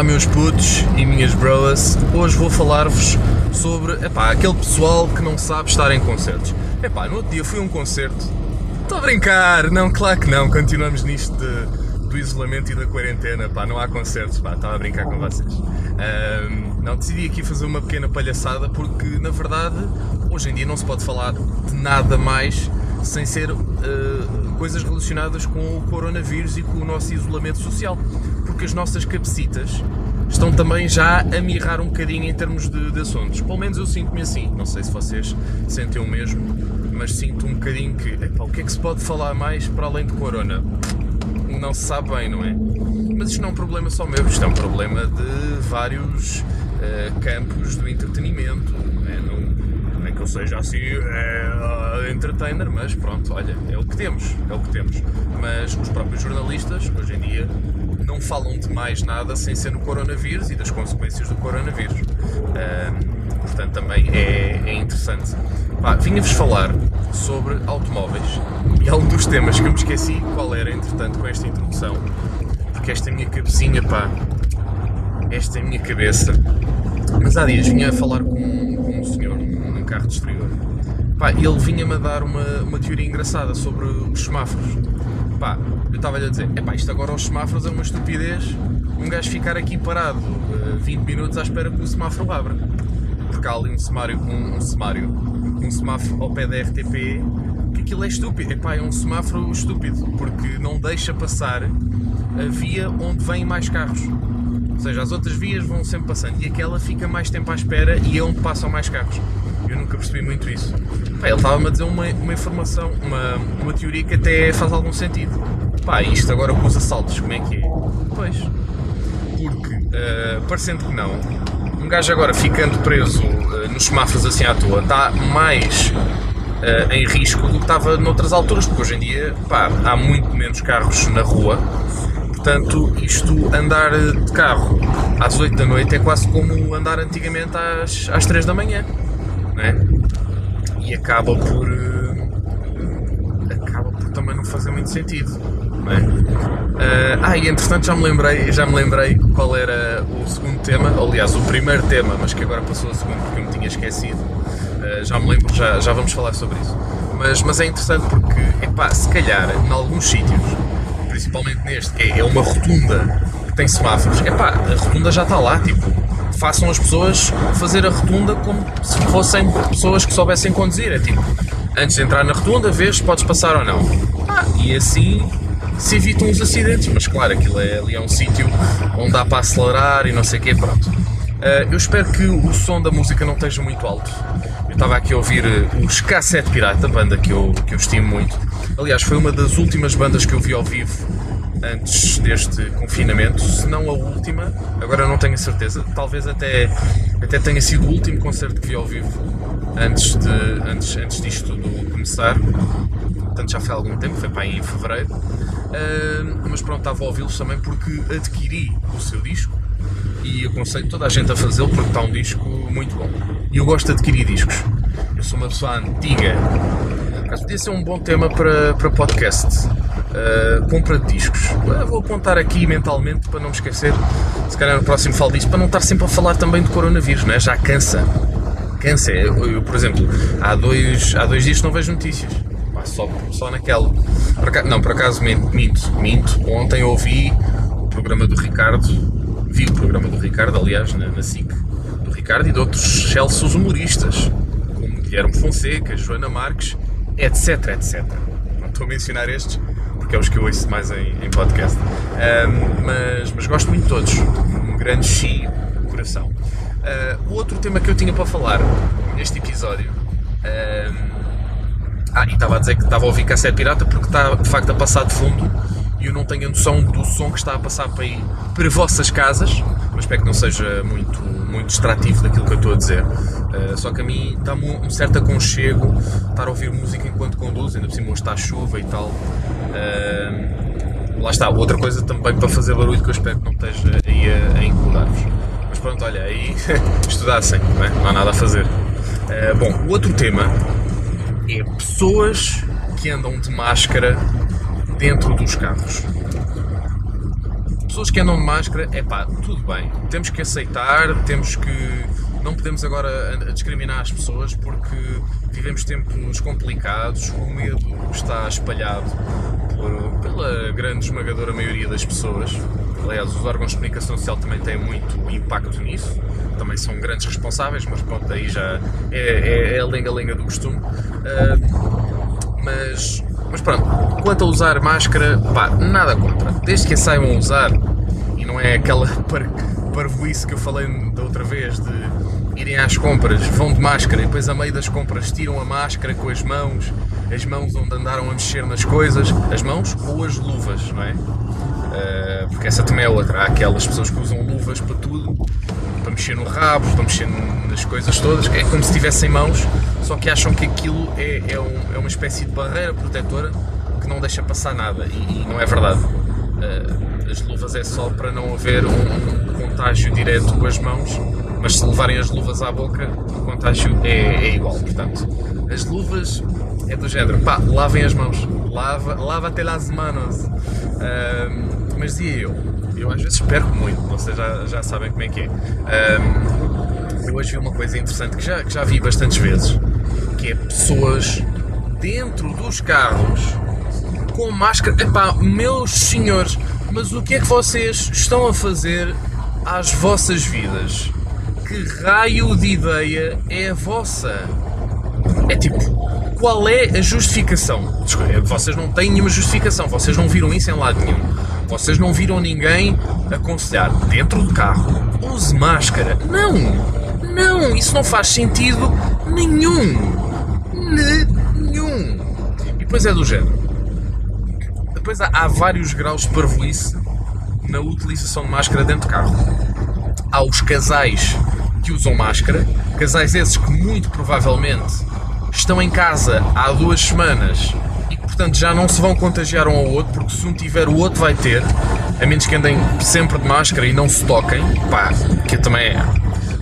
Olá meus putos e minhas broas, hoje vou falar-vos sobre epá, aquele pessoal que não sabe estar em concertos. Epá, no outro dia fui a um concerto, estou a brincar, não, claro que não, continuamos nisto de, do isolamento e da quarentena, pá, não há concertos, estava a brincar com vocês. Um, não, decidi aqui fazer uma pequena palhaçada porque na verdade hoje em dia não se pode falar de nada mais sem ser uh, coisas relacionadas com o coronavírus e com o nosso isolamento social porque as nossas cabecitas estão também já a mirrar um bocadinho em termos de, de assuntos. Pelo menos eu sinto-me assim. Não sei se vocês sentem o mesmo, mas sinto um bocadinho que o que é que se pode falar mais para além de corona? Não se sabe bem, não é? Mas isto não é um problema só meu, isto é um problema de vários uh, campos do entretenimento. É? Não, não é que eu seja assim é, entertainer, mas pronto, olha, é o que temos, é o que temos. Mas os próprios jornalistas, hoje em dia, não falam de mais nada sem ser no coronavírus e das consequências do coronavírus. Um, portanto, também é, é interessante. Vinha-vos falar sobre automóveis e é um dos temas que eu me esqueci qual era, entretanto, com esta introdução, porque esta minha cabecinha, pá, esta é a minha cabeça. Mas há dias vinha a falar com, com um senhor num carro de exterior. Pá, ele vinha-me a dar uma, uma teoria engraçada sobre os semáforos. Pá, eu estava-lhe a dizer, epá, isto agora aos semáforos é uma estupidez um gajo ficar aqui parado uh, eh, 20 minutos à espera que o semáforo abra. Porque há ali um semário, um, um semário, um semáforo ao pé da RTP que aquilo é estúpido. Epá, é um semáforo estúpido, porque não deixa passar a via onde vêm mais carros. Ou seja, as outras vias vão sempre passando e aquela fica mais tempo à espera e é onde passam mais carros. Eu nunca percebi muito isso. Pá, ele estava-me a dizer uma, uma informação, uma, uma teoria que até faz algum sentido. Pá, isto agora com os assaltos, como é que é? Pois. Porque, uh, parecendo que não, um gajo agora ficando preso uh, nos semáforos assim à toa está mais uh, em risco do que estava noutras alturas, porque hoje em dia pá, há muito menos carros na rua. Portanto, isto andar de carro às 8 da noite é quase como andar antigamente às, às 3 da manhã né? E acaba por. Uh, acaba por também não fazer muito sentido. Uh, ah, e entretanto já me lembrei, já me lembrei qual era o segundo tema, aliás, o primeiro tema, mas que agora passou a segundo porque eu me tinha esquecido. Uh, já me lembro, já, já vamos falar sobre isso. Mas, mas é interessante porque, epá, se calhar, em alguns sítios, principalmente neste, que é, é uma rotunda que tem semáforos, epá, a rotunda já está lá, tipo, façam as pessoas fazer a rotunda como se fossem pessoas que soubessem conduzir. É tipo, antes de entrar na rotunda, vês se podes passar ou não. Ah, e assim se evitam os acidentes. Mas claro, aquilo é, ali é um sítio onde dá para acelerar e não sei o quê, pronto. Uh, eu espero que o som da música não esteja muito alto. Eu estava aqui a ouvir uh, os K7 Pirata, banda que eu, que eu estimo muito. Aliás, foi uma das últimas bandas que eu vi ao vivo antes deste confinamento, se não a última, agora não tenho a certeza, talvez até, até tenha sido o último concerto que vi ao vivo antes, de, antes, antes disto tudo começar. Portanto, já foi há algum tempo, foi para aí em fevereiro. Uh, mas pronto, estava a ouvi-los também porque adquiri o seu disco e aconselho toda a gente a fazê-lo porque está um disco muito bom. E eu gosto de adquirir discos. Eu sou uma pessoa antiga. Mas podia ser um bom tema para, para podcast uh, compra de discos. Uh, vou apontar aqui mentalmente para não me esquecer, se calhar no próximo falo disso, para não estar sempre a falar também de coronavírus, não é? já cansa. Cansa. Eu, eu, por exemplo, há dois, há dois dias não vejo notícias. só, só naquela. Por acaso, não, por acaso minto, minto. Ontem ouvi o programa do Ricardo, vi o programa do Ricardo, aliás, na, na SIC, do Ricardo e de outros excelsos humoristas, como Guilherme Fonseca, Joana Marques, etc, etc. Não estou a mencionar estes, que é os que eu ouço mais em, em podcast. Um, mas, mas gosto muito de todos. Um grande chi coração. Uh, outro tema que eu tinha para falar neste episódio. Um, ah, e estava a dizer que estava a ouvir cassete pirata porque está de facto a passar de fundo e eu não tenho a noção do som que está a passar para aí para vossas casas, mas espero que não seja muito, muito distrativo daquilo que eu estou a dizer. Uh, só que a mim dá-me um, um, certo aconchego estar a ouvir música enquanto conduz, ainda por cima está a chuva e tal. Uh, lá está, outra coisa também para fazer barulho que eu espero que não esteja aí a, a incomodar-vos. Mas pronto, olha, aí estudassem, não, é? não há nada a fazer. Uh, bom, o outro tema é pessoas que andam de máscara dentro dos carros. pessoas que andam de máscara, é pá, tudo bem. Temos que aceitar, temos que. Não podemos agora discriminar as pessoas porque vivemos tempos complicados, o medo está espalhado por, pela grande esmagadora maioria das pessoas. Aliás, os órgãos de comunicação social também têm muito impacto nisso, também são grandes responsáveis, mas pronto, aí já é, é, é a lenga-lenga do costume. Uh, mas mas pronto, quanto a usar máscara, pá, nada contra. Desde que a saibam usar, e não é aquela par parvoíce que eu falei da outra vez de irem às compras, vão de máscara e depois a meio das compras tiram a máscara com as mãos, as mãos onde andaram a mexer nas coisas, as mãos ou as luvas, não é? Uh, porque essa também é outra. Há aquelas pessoas que usam luvas para tudo, para mexer no rabo, para mexer nas coisas todas, é como se tivessem mãos só que acham que aquilo é, é, um, é uma espécie de barreira protetora que não deixa passar nada e, e não é verdade. Uh, as luvas é só para não haver um, um, contágio direto com as mãos, mas se levarem as luvas à boca, o contágio é, é igual. Portanto, as luvas é do género, pá, lavem as mãos, lava, lava até las manos. Mas dizia eu, eu às vezes perco muito, vocês já, já sabem como é que é. Eu hoje vi uma coisa interessante que já, que já vi bastantes vezes que é pessoas dentro dos carros com máscara. Epá, meus senhores, mas o que é que vocês estão a fazer às vossas vidas? Que raio de ideia é a vossa? É tipo, qual é a justificação? Vocês não têm nenhuma justificação, vocês não viram isso em lado nenhum. Vocês não viram ninguém aconselhar dentro do carro, use máscara. Não! Não, isso não faz sentido nenhum nenhum. E depois é do género. Depois há, há vários graus de parvoíce na utilização de máscara dentro de carro. Há os casais que usam máscara, casais esses que muito provavelmente estão em casa há duas semanas e que portanto já não se vão contagiar um ao outro, porque se um tiver o outro vai ter, a menos que andem sempre de máscara e não se toquem, pá, que também é.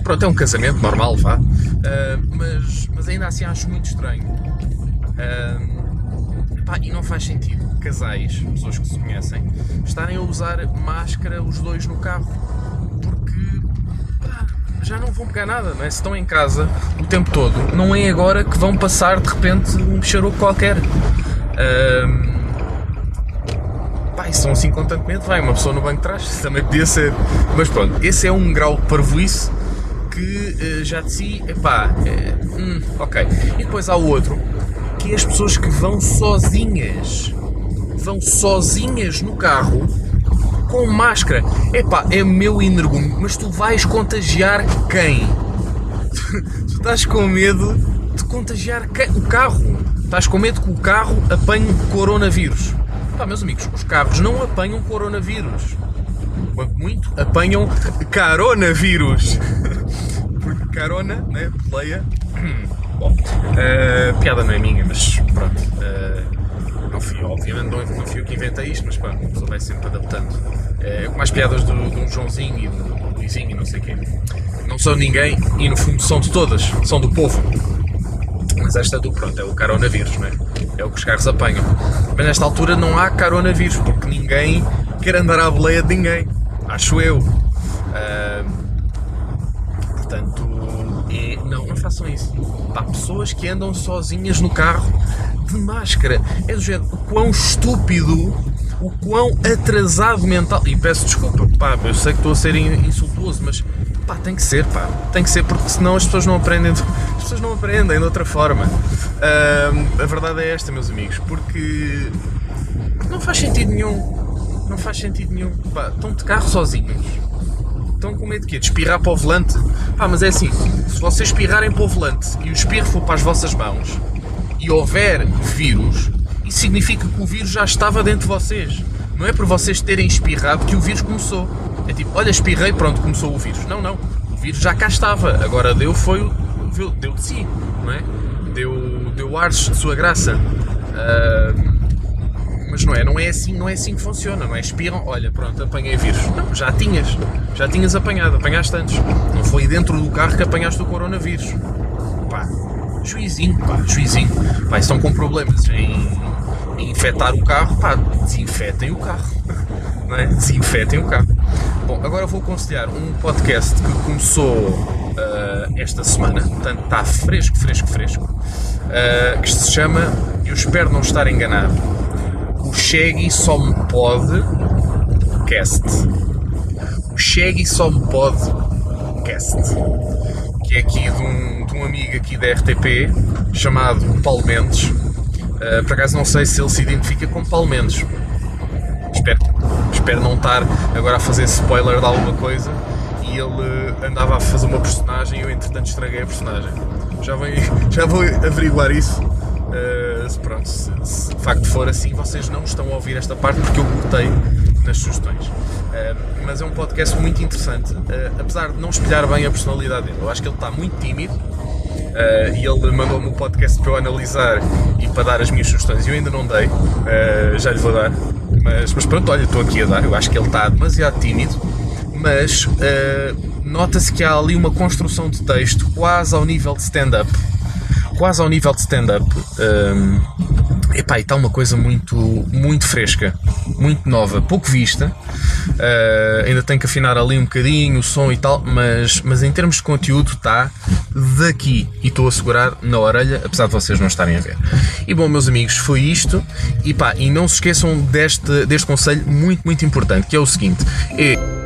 Pronto, é um casamento normal, vá. Uh, mas mas ainda assim acho muito estranho. Um, pá, e não faz sentido casais, pessoas que se conhecem, estarem a usar máscara os dois no carro, já não vão pegar nada, não é? Se estão em casa o tempo todo, não é agora que vão passar de repente um charuco qualquer. Um, e são assim constantemente, vai uma pessoa no banco de trás, também podia ser. Mas pronto, esse é um grau de parvoíce que uh, já de si, epá, é, hum, ok. E depois há o outro, que é as pessoas que vão sozinhas, vão sozinhas no carro com máscara. Epá, é meu energúmeno, mas tu vais contagiar quem? tu estás com medo de contagiar quem? o carro. Estás com medo que o carro apanhe coronavírus. Pá, meus amigos, os carros não apanham coronavírus. Quanto muito, apanham caronavírus. carona, né? Boleia. Bom, uh, piada não é minha, mas pronto. Uh, não fui, obviamente, não, não fui eu que inventei isto, mas pronto, a pessoa vai sempre adaptando. Uh, como as piadas do, Joãozinho e do, Luizinho e não sei o quê. Não são ninguém e no fundo são de todas, são do povo. Mas esta do pronto, é o coronavírus, não é? É o que os carros apanham. Mas nesta altura não há coronavírus, porque ninguém quer andar à boleia de ninguém. Acho eu. Uh, Portanto, é, façam isso. Há pessoas que andam sozinhas no carro de máscara. É do género, o quão estúpido, o quão atrasado mental. E peço desculpa, pá, eu sei que estou a ser insultuoso, mas pá, tem que ser, pá, tem que ser, porque senão as pessoas não aprendem, de, as pessoas não aprendem de outra forma. Uh, a verdade é esta, meus amigos, porque não faz sentido nenhum. Não faz sentido nenhum. Pá, estão de carro sozinhos Estão com medo de quê? De espirrar para o volante? Pá, mas é assim, se vocês espirrarem para o volante e o espirro for para as vossas mãos e houver vírus, isso significa que o vírus já estava dentro de vocês. Não é por vocês terem espirrado que o vírus começou. É tipo, olha, espirrei, pronto, começou o vírus. Não, não. O vírus já cá estava. Agora deu foi deu de si, não é? Deu, deu ares de sua graça. Uh, mas não é, não é assim, não é assim que funciona, não é? Espirram, olha, pronto, apanhei vírus. Não, já tinhas, já tinhas apanhado, apanhaste antes. Não foi dentro do carro que apanhaste o coronavírus. Pá, juizinho, pá, juizinho. Pá, estão com problemas em, em infectar o carro, pá, desinfetem o carro. não é? desinfetem o carro. Bom, agora vou aconselhar um podcast que começou uh, esta semana, portanto está fresco, fresco, fresco, uh, que se chama, eu espero não estar enganado, o Shaggy Só Me Pode Cast. O Shaggy Só Me Pode Cast. Que é aqui de um, de um amigo aqui da RTP chamado Paulo Mendes. Uh, por acaso não sei se ele se identifica como Paulo Mendes. Espero, espero não estar agora a fazer spoiler de alguma coisa e ele andava a fazer uma personagem e eu entretanto estraguei a personagem. Já vou, já vou averiguar isso. Uh, pronto, se, se, de facto for assim, vocês não estão a ouvir esta parte porque eu cortei nas sugestões. Uh, mas é um podcast muito interessante, uh, apesar de não espelhar bem a personalidade dele. Eu acho que ele está muito tímido e ele mandou-me um podcast para eu analisar e para dar as minhas sugestões. Eu ainda não dei, já lhe vou dar. Mas, mas pronto, olha, estou aqui a dar. Eu acho que ele está demasiado tímido, mas nota-se que há ali uma construção de texto quase ao nível de stand-up quase ao nível de stand-up. Um, epá, e está uma coisa muito, muito fresca, muito nova, pouco vista. Uh, ainda tem que afinar ali um bocadinho o som e tal, mas, mas em termos de conteúdo está daqui e estou a segurar na orelha, apesar de vocês não estarem a ver. E bom, meus amigos, foi isto. E pá, e não se esqueçam deste, deste conselho muito, muito importante, que é o seguinte: é